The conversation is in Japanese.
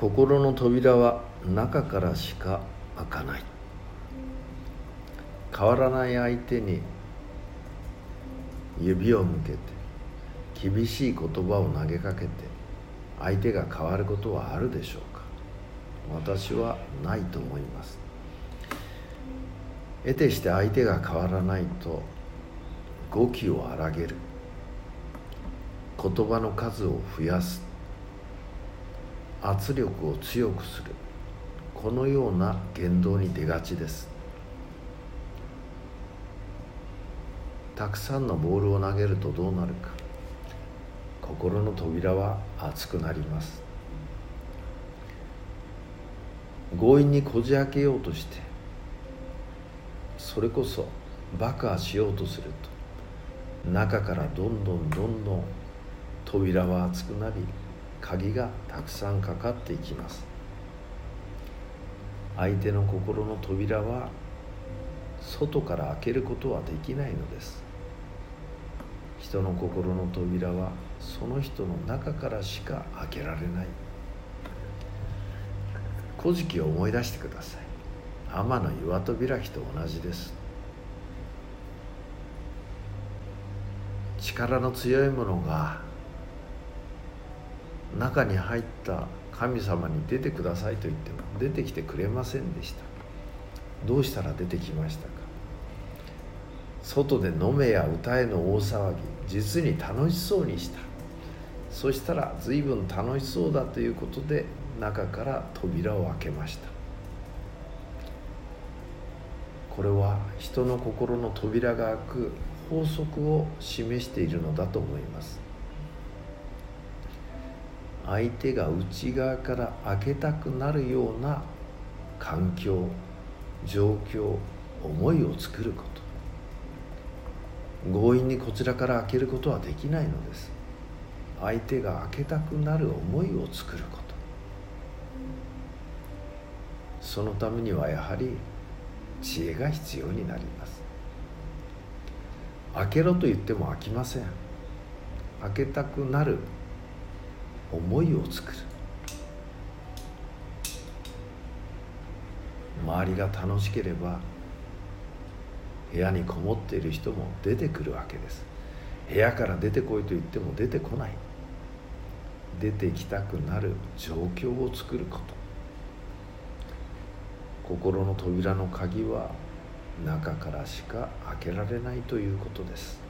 心の扉は中からしか開かない。変わらない相手に指を向けて厳しい言葉を投げかけて相手が変わることはあるでしょうか。私はないと思います。得てして相手が変わらないと語気を荒げる。言葉の数を増やす。圧力を強くする。このような言動に出がちです。たくさんのボールを投げるとどうなるか。心の扉は熱くなります。強引にこじ開けようとしてそれこそ爆破しようとすると中からどんどんどんどん扉は熱くなり鍵がたくさんかかっていきます。相手の心の扉は外から開けることはできないのです。人の心の扉はその人の中からしか開けられない。古事記を思い出してください。天の岩戸開きと同じです。力の強いものが中に入った神様に出てくださいと言っても出てきてくれませんでした。どうしたら出てきましたか？外で飲めや歌えの大騒ぎ実に楽しそうにした。そしたら随分楽しそうだということで中から扉を開けました。これは人の心の扉が開く法則を示しているのだと思います。相手が内側から開けたくなるような環境状況思いを作ること。強引にこちらから開けることはできないのです。相手が開けたくなる思いを作ること。そのためにはやはり知恵が必要になります。開けろと言っても開きません。開けたくなる思いを作る。周りが楽しければ部屋にこもっている人も出てくるわけです。部屋から出てこいと言っても出てこない。出てきたくなる状況を作ること。心の扉の鍵は中からしか開けられないということです。